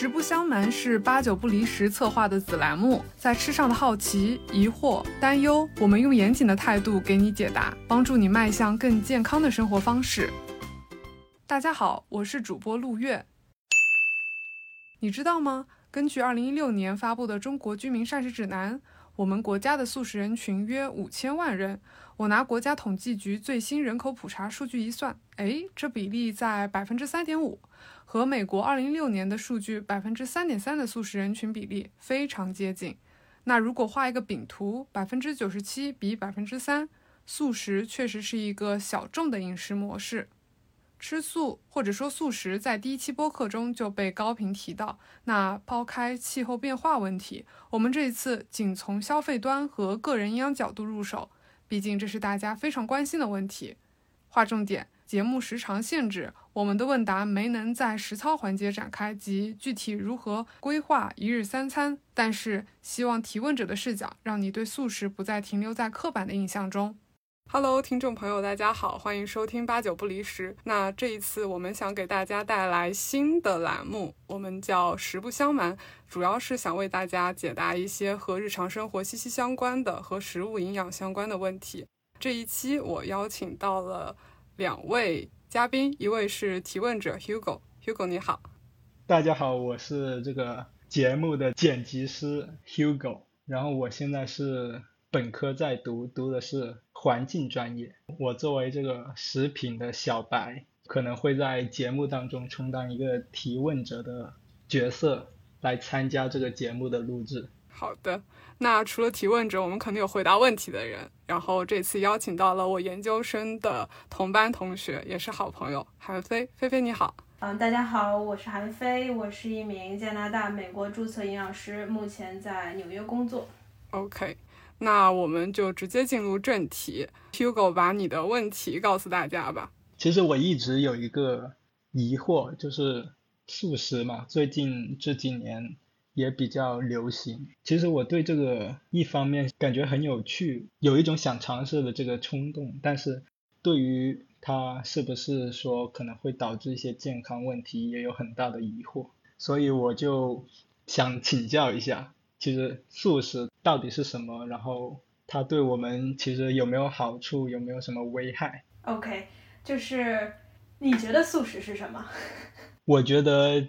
实不相瞒，是八九不离十策划的子栏目，在吃上的好奇、疑惑、担忧，我们用严谨的态度给你解答，帮助你迈向更健康的生活方式。大家好，我是主播陆月。你知道吗？根据二零一六年发布的《中国居民膳食指南》，我们国家的素食人群约五千万人。我拿国家统计局最新人口普查数据一算，哎，这比例在百分之三点五，和美国二零一六年的数据百分之三点三的素食人群比例非常接近。那如果画一个饼图，百分之九十七比百分之三，素食确实是一个小众的饮食模式。吃素或者说素食，在第一期播客中就被高频提到。那抛开气候变化问题，我们这一次仅从消费端和个人营养角度入手。毕竟这是大家非常关心的问题。划重点，节目时长限制，我们的问答没能在实操环节展开及具体如何规划一日三餐。但是希望提问者的视角，让你对素食不再停留在刻板的印象中。Hello，听众朋友，大家好，欢迎收听八九不离十。那这一次我们想给大家带来新的栏目，我们叫实不相瞒，主要是想为大家解答一些和日常生活息息相关的、和食物营养相关的问题。这一期我邀请到了两位嘉宾，一位是提问者 Hugo，Hugo 你好。大家好，我是这个节目的剪辑师 Hugo，然后我现在是。本科在读，读的是环境专业。我作为这个食品的小白，可能会在节目当中充当一个提问者的角色，来参加这个节目的录制。好的，那除了提问者，我们肯定有回答问题的人。然后这次邀请到了我研究生的同班同学，也是好朋友韩飞。菲菲你好。嗯，大家好，我是韩飞，我是一名加拿大、美国注册营养师，目前在纽约工作。OK。那我们就直接进入正题，Hugo 把你的问题告诉大家吧。其实我一直有一个疑惑，就是素食嘛，最近这几年也比较流行。其实我对这个一方面感觉很有趣，有一种想尝试的这个冲动，但是对于它是不是说可能会导致一些健康问题，也有很大的疑惑。所以我就想请教一下。其实素食到底是什么？然后它对我们其实有没有好处？有没有什么危害？OK，就是你觉得素食是什么？我觉得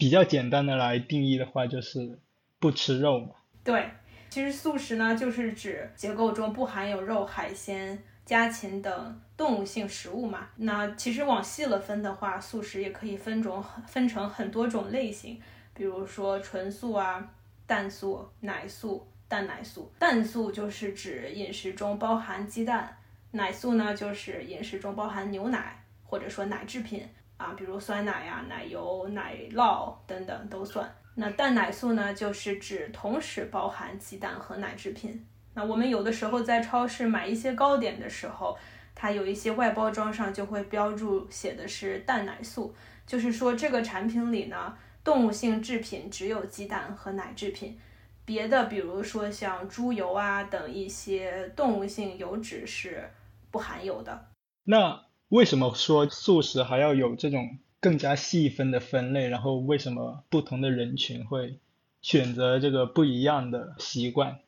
比较简单的来定义的话，就是不吃肉嘛。对，其实素食呢，就是指结构中不含有肉、海鲜、家禽等动物性食物嘛。那其实往细了分的话，素食也可以分种分成很多种类型，比如说纯素啊。蛋素、奶素、蛋奶素，蛋素就是指饮食中包含鸡蛋，奶素呢就是饮食中包含牛奶或者说奶制品啊，比如酸奶呀、奶油、奶酪等等都算。那蛋奶素呢就是指同时包含鸡蛋和奶制品。那我们有的时候在超市买一些糕点的时候，它有一些外包装上就会标注写的是蛋奶素，就是说这个产品里呢。动物性制品只有鸡蛋和奶制品，别的比如说像猪油啊等一些动物性油脂是不含有的。那为什么说素食还要有这种更加细分的分类？然后为什么不同的人群会选择这个不一样的习惯？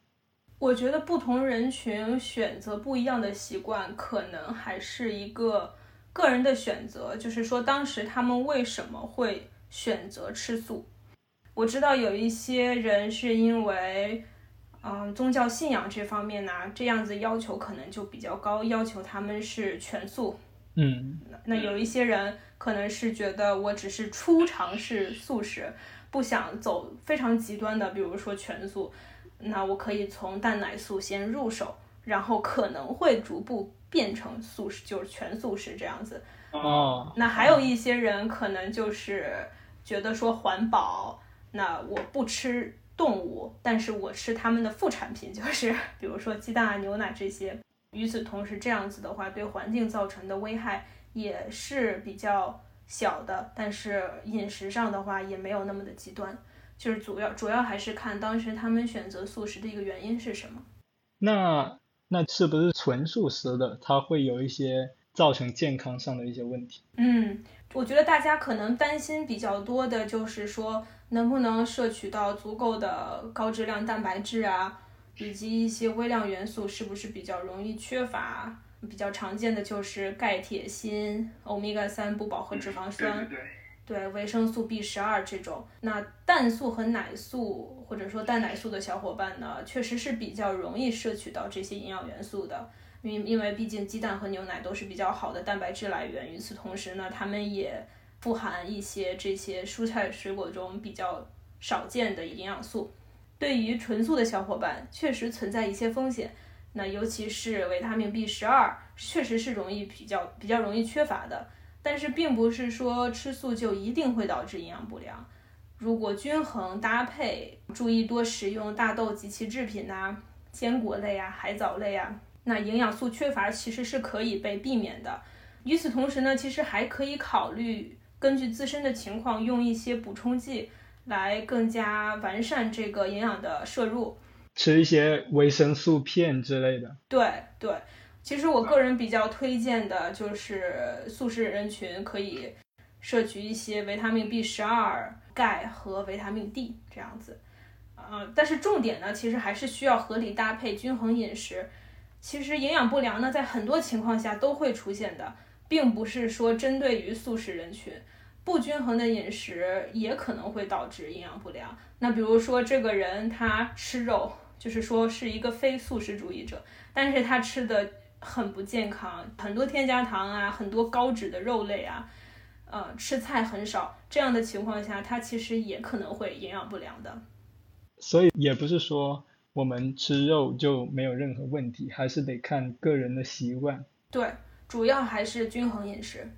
我觉得不同人群选择不一样的习惯，可能还是一个个人的选择，就是说当时他们为什么会。选择吃素，我知道有一些人是因为，嗯，宗教信仰这方面呢，这样子要求可能就比较高，要求他们是全素。嗯，那有一些人可能是觉得我只是初尝试素食，不想走非常极端的，比如说全素，那我可以从蛋奶素先入手，然后可能会逐步变成素食，就是全素食这样子。哦，那还有一些人可能就是。觉得说环保，那我不吃动物，但是我吃他们的副产品，就是比如说鸡蛋啊、牛奶这些。与此同时，这样子的话，对环境造成的危害也是比较小的，但是饮食上的话也没有那么的极端。就是主要主要还是看当时他们选择素食的一个原因是什么。那那是不是纯素食的，它会有一些造成健康上的一些问题。嗯，我觉得大家可能担心比较多的就是说，能不能摄取到足够的高质量蛋白质啊，以及一些微量元素是不是比较容易缺乏？比较常见的就是钙、铁、锌、欧米伽三不饱和脂肪酸。对维生素 B 十二这种，那蛋素和奶素或者说蛋奶素的小伙伴呢，确实是比较容易摄取到这些营养元素的，因因为毕竟鸡蛋和牛奶都是比较好的蛋白质来源。与此同时呢，它们也富含一些这些蔬菜水果中比较少见的营养素。对于纯素的小伙伴，确实存在一些风险，那尤其是维他命 B 十二，确实是容易比较比较容易缺乏的。但是并不是说吃素就一定会导致营养不良。如果均衡搭配，注意多食用大豆及其制品呐、坚果类啊、海藻类啊，那营养素缺乏其实是可以被避免的。与此同时呢，其实还可以考虑根据自身的情况用一些补充剂来更加完善这个营养的摄入，吃一些维生素片之类的。对对。其实我个人比较推荐的就是素食人群可以摄取一些维他命 B 十二、钙和维他命 D 这样子，呃，但是重点呢，其实还是需要合理搭配、均衡饮食。其实营养不良呢，在很多情况下都会出现的，并不是说针对于素食人群，不均衡的饮食也可能会导致营养不良。那比如说这个人他吃肉，就是说是一个非素食主义者，但是他吃的。很不健康，很多添加糖啊，很多高脂的肉类啊，呃，吃菜很少，这样的情况下，他其实也可能会营养不良的。所以也不是说我们吃肉就没有任何问题，还是得看个人的习惯。对，主要还是均衡饮食。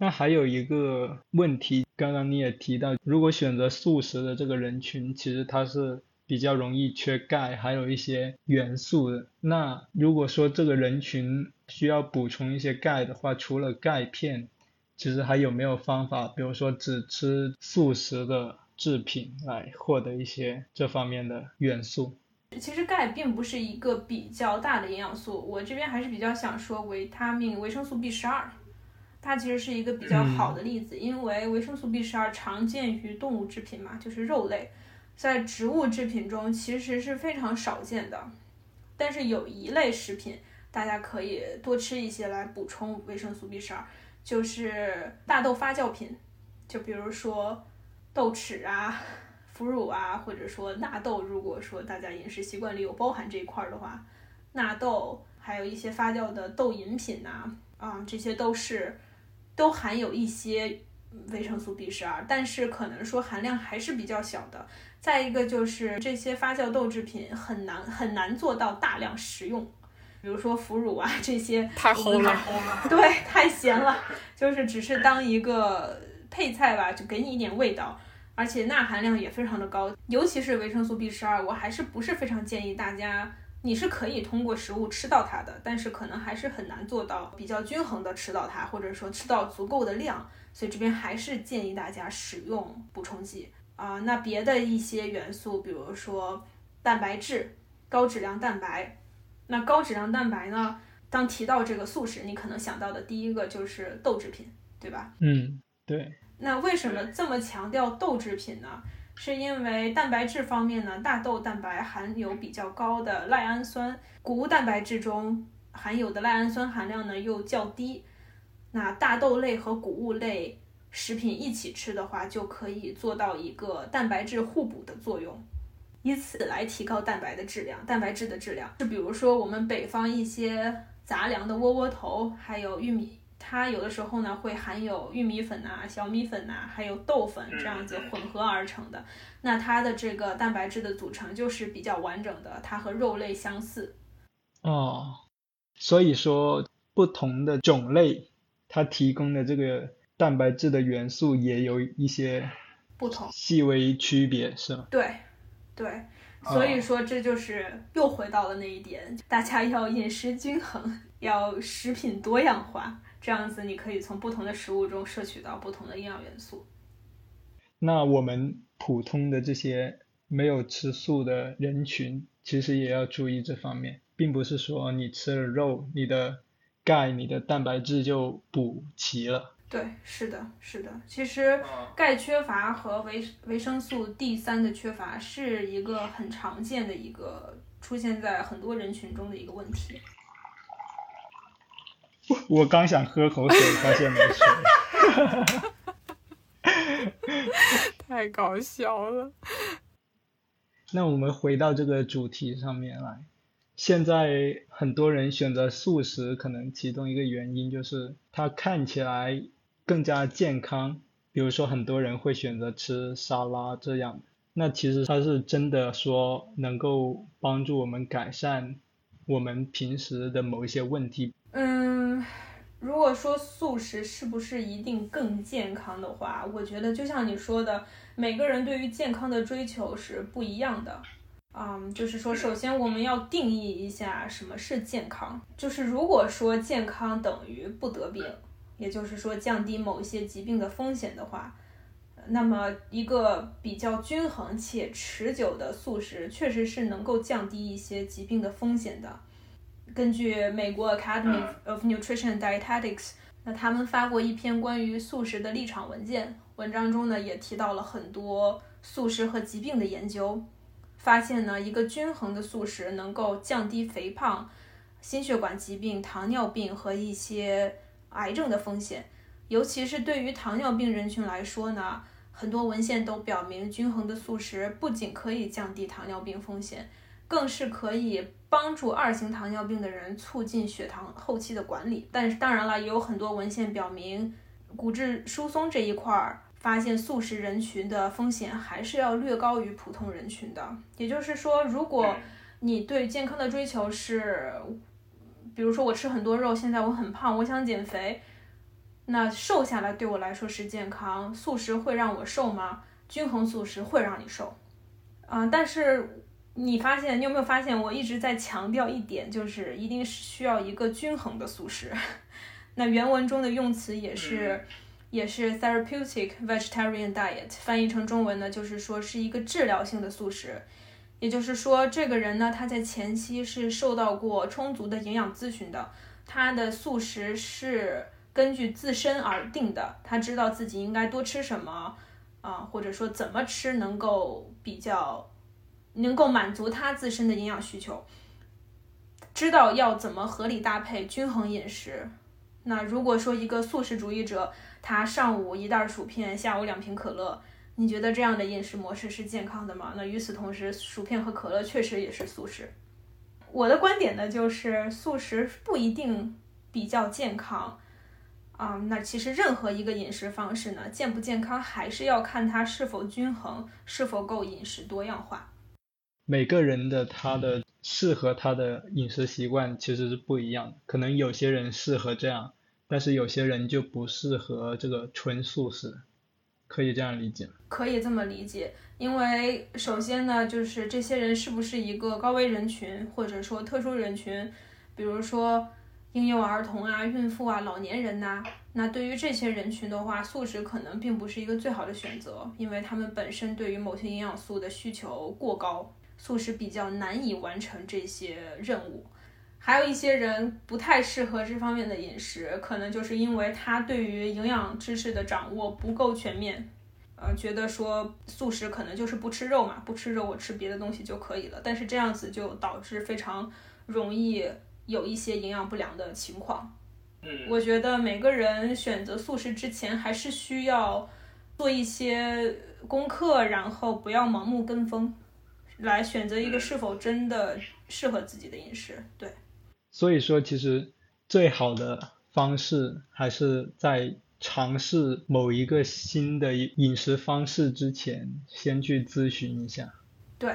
那还有一个问题，刚刚你也提到，如果选择素食的这个人群，其实他是。比较容易缺钙，还有一些元素的。那如果说这个人群需要补充一些钙的话，除了钙片，其实还有没有方法？比如说只吃素食的制品来获得一些这方面的元素？其实钙并不是一个比较大的营养素，我这边还是比较想说维他命维生素 B 十二，它其实是一个比较好的例子，因为维生素 B 十二常见于动物制品嘛，就是肉类。在植物制品中其实是非常少见的，但是有一类食品大家可以多吃一些来补充维生素 B 十二，就是大豆发酵品，就比如说豆豉啊、腐乳啊，或者说纳豆。如果说大家饮食习惯里有包含这一块的话，纳豆还有一些发酵的豆饮品呐，啊，这些都是都含有一些维生素 B 十二，但是可能说含量还是比较小的。再一个就是这些发酵豆制品很难很难做到大量食用，比如说腐乳啊这些太齁了，对，太咸了，就是只是当一个配菜吧，就给你一点味道，而且钠含量也非常的高，尤其是维生素 B 十二，我还是不是非常建议大家，你是可以通过食物吃到它的，但是可能还是很难做到比较均衡的吃到它，或者说吃到足够的量，所以这边还是建议大家使用补充剂。啊，那别的一些元素，比如说蛋白质、高质量蛋白。那高质量蛋白呢？当提到这个素食，你可能想到的第一个就是豆制品，对吧？嗯，对。那为什么这么强调豆制品呢？是因为蛋白质方面呢，大豆蛋白含有比较高的赖氨酸，谷物蛋白质中含有的赖氨酸含量呢又较低。那大豆类和谷物类。食品一起吃的话，就可以做到一个蛋白质互补的作用，以此来提高蛋白的质量、蛋白质的质量。就比如说我们北方一些杂粮的窝窝头，还有玉米，它有的时候呢会含有玉米粉呐、小米粉呐，还有豆粉这样子混合而成的。那它的这个蛋白质的组成就是比较完整的，它和肉类相似。哦，所以说不同的种类，它提供的这个。蛋白质的元素也有一些不同、细微区别，是吗？对，对，所以说这就是又回到了那一点，大家要饮食均衡，要食品多样化，这样子你可以从不同的食物中摄取到不同的营养元素。那我们普通的这些没有吃素的人群，其实也要注意这方面，并不是说你吃了肉，你的钙，你的蛋白质就补齐了。对，是的，是的。其实钙缺乏和维维生素 D 三的缺乏是一个很常见的一个出现在很多人群中的一个问题。我刚想喝口水，发现没水。太搞笑了。那我们回到这个主题上面来。现在很多人选择素食，可能其中一个原因就是它看起来更加健康。比如说，很多人会选择吃沙拉这样。那其实它是真的说能够帮助我们改善我们平时的某一些问题。嗯。如果说素食是不是一定更健康的话，我觉得就像你说的，每个人对于健康的追求是不一样的。嗯，就是说，首先我们要定义一下什么是健康。就是如果说健康等于不得病，也就是说降低某一些疾病的风险的话，那么一个比较均衡且持久的素食确实是能够降低一些疾病的风险的。根据美国 Academy of Nutrition Dietetics，那他们发过一篇关于素食的立场文件，文章中呢也提到了很多素食和疾病的研究，发现呢一个均衡的素食能够降低肥胖、心血管疾病、糖尿病和一些癌症的风险，尤其是对于糖尿病人群来说呢，很多文献都表明均衡的素食不仅可以降低糖尿病风险。更是可以帮助二型糖尿病的人促进血糖后期的管理，但是当然了，也有很多文献表明，骨质疏松这一块儿，发现素食人群的风险还是要略高于普通人群的。也就是说，如果你对健康的追求是，比如说我吃很多肉，现在我很胖，我想减肥，那瘦下来对我来说是健康，素食会让我瘦吗？均衡素食会让你瘦，嗯，但是。你发现你有没有发现，我一直在强调一点，就是一定是需要一个均衡的素食。那原文中的用词也是，也是 therapeutic vegetarian diet，翻译成中文呢，就是说是一个治疗性的素食。也就是说，这个人呢，他在前期是受到过充足的营养咨询的，他的素食是根据自身而定的，他知道自己应该多吃什么啊，或者说怎么吃能够比较。能够满足他自身的营养需求，知道要怎么合理搭配均衡饮食。那如果说一个素食主义者，他上午一袋薯片，下午两瓶可乐，你觉得这样的饮食模式是健康的吗？那与此同时，薯片和可乐确实也是素食。我的观点呢，就是素食不一定比较健康啊。那其实任何一个饮食方式呢，健不健康还是要看它是否均衡，是否够饮食多样化。每个人的他的适合他的饮食习惯其实是不一样的，可能有些人适合这样，但是有些人就不适合这个纯素食，可以这样理解？可以这么理解，因为首先呢，就是这些人是不是一个高危人群，或者说特殊人群，比如说婴幼儿童啊、孕妇啊、老年人呐，那对于这些人群的话，素食可能并不是一个最好的选择，因为他们本身对于某些营养素的需求过高。素食比较难以完成这些任务，还有一些人不太适合这方面的饮食，可能就是因为他对于营养知识的掌握不够全面，呃，觉得说素食可能就是不吃肉嘛，不吃肉我吃别的东西就可以了，但是这样子就导致非常容易有一些营养不良的情况。嗯，我觉得每个人选择素食之前还是需要做一些功课，然后不要盲目跟风。来选择一个是否真的适合自己的饮食，对。所以说，其实最好的方式还是在尝试某一个新的饮食方式之前，先去咨询一下。对。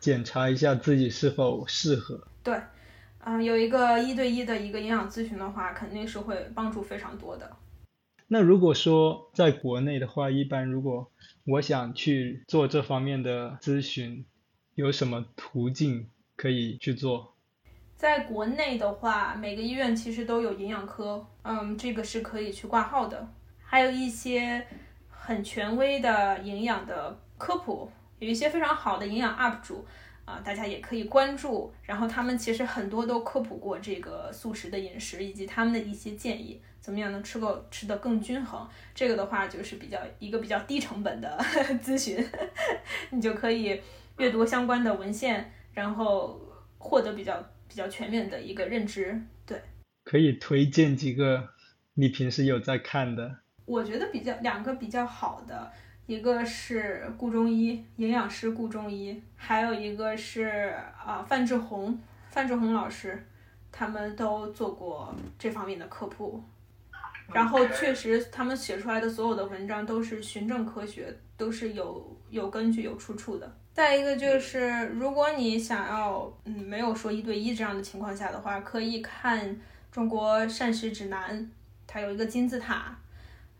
检查一下自己是否适合。对。嗯，有一个一对一的一个营养咨询的话，肯定是会帮助非常多的。那如果说在国内的话，一般如果我想去做这方面的咨询。有什么途径可以去做？在国内的话，每个医院其实都有营养科，嗯，这个是可以去挂号的。还有一些很权威的营养的科普，有一些非常好的营养 UP 主，啊，大家也可以关注。然后他们其实很多都科普过这个素食的饮食，以及他们的一些建议，怎么样能吃够吃得更均衡。这个的话就是比较一个比较低成本的 咨询，你就可以阅读相关的文献，然后获得比较比较全面的一个认知。对，可以推荐几个你平时有在看的？我觉得比较两个比较好的。一个是顾中医营养师顾中医，还有一个是啊范志红范志红老师，他们都做过这方面的科普，然后确实他们写出来的所有的文章都是循证科学，都是有有根据有出处的。再一个就是，如果你想要嗯没有说一对一这样的情况下的话，可以看中国膳食指南，它有一个金字塔。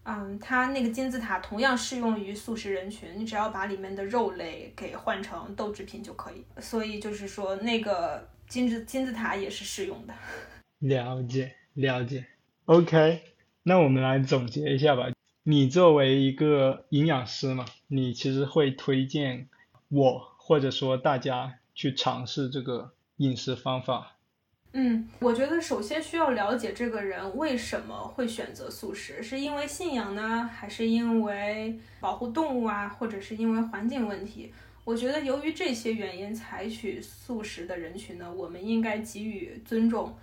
嗯，它那个金字塔同样适用于素食人群，你只要把里面的肉类给换成豆制品就可以。所以就是说，那个金字金字塔也是适用的。了解了解，OK，那我们来总结一下吧。你作为一个营养师嘛，你其实会推荐我或者说大家去尝试这个饮食方法。嗯，我觉得首先需要了解这个人为什么会选择素食，是因为信仰呢，还是因为保护动物啊，或者是因为环境问题？我觉得由于这些原因采取素食的人群呢，我们应该给予尊重。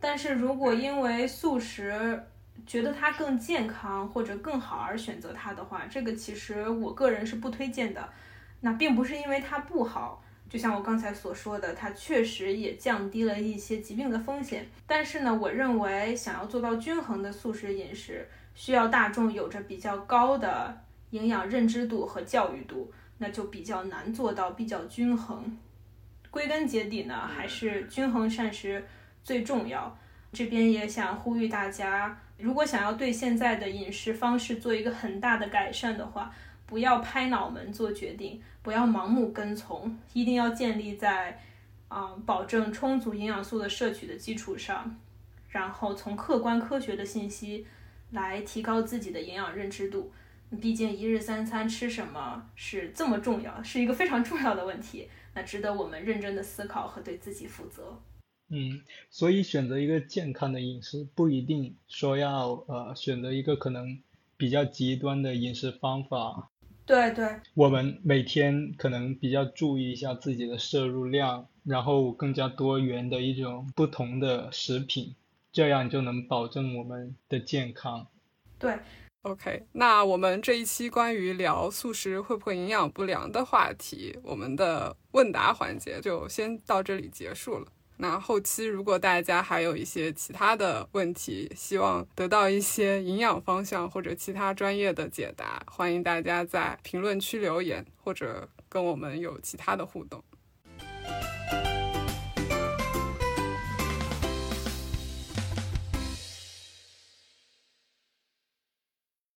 但是如果因为素食觉得它更健康或者更好而选择它的话，这个其实我个人是不推荐的。那并不是因为它不好。就像我刚才所说的，它确实也降低了一些疾病的风险。但是呢，我认为想要做到均衡的素食饮食，需要大众有着比较高的营养认知度和教育度，那就比较难做到比较均衡。归根结底呢，还是均衡膳食最重要。这边也想呼吁大家，如果想要对现在的饮食方式做一个很大的改善的话，不要拍脑门做决定。不要盲目跟从，一定要建立在啊保证充足营养素的摄取的基础上，然后从客观科学的信息来提高自己的营养认知度。毕竟一日三餐吃什么是这么重要，是一个非常重要的问题，那值得我们认真的思考和对自己负责。嗯，所以选择一个健康的饮食，不一定说要呃选择一个可能比较极端的饮食方法。对对，我们每天可能比较注意一下自己的摄入量，然后更加多元的一种不同的食品，这样就能保证我们的健康。对，OK，那我们这一期关于聊素食会不会营养不良的话题，我们的问答环节就先到这里结束了。那后期如果大家还有一些其他的问题，希望得到一些营养方向或者其他专业的解答，欢迎大家在评论区留言或者跟我们有其他的互动。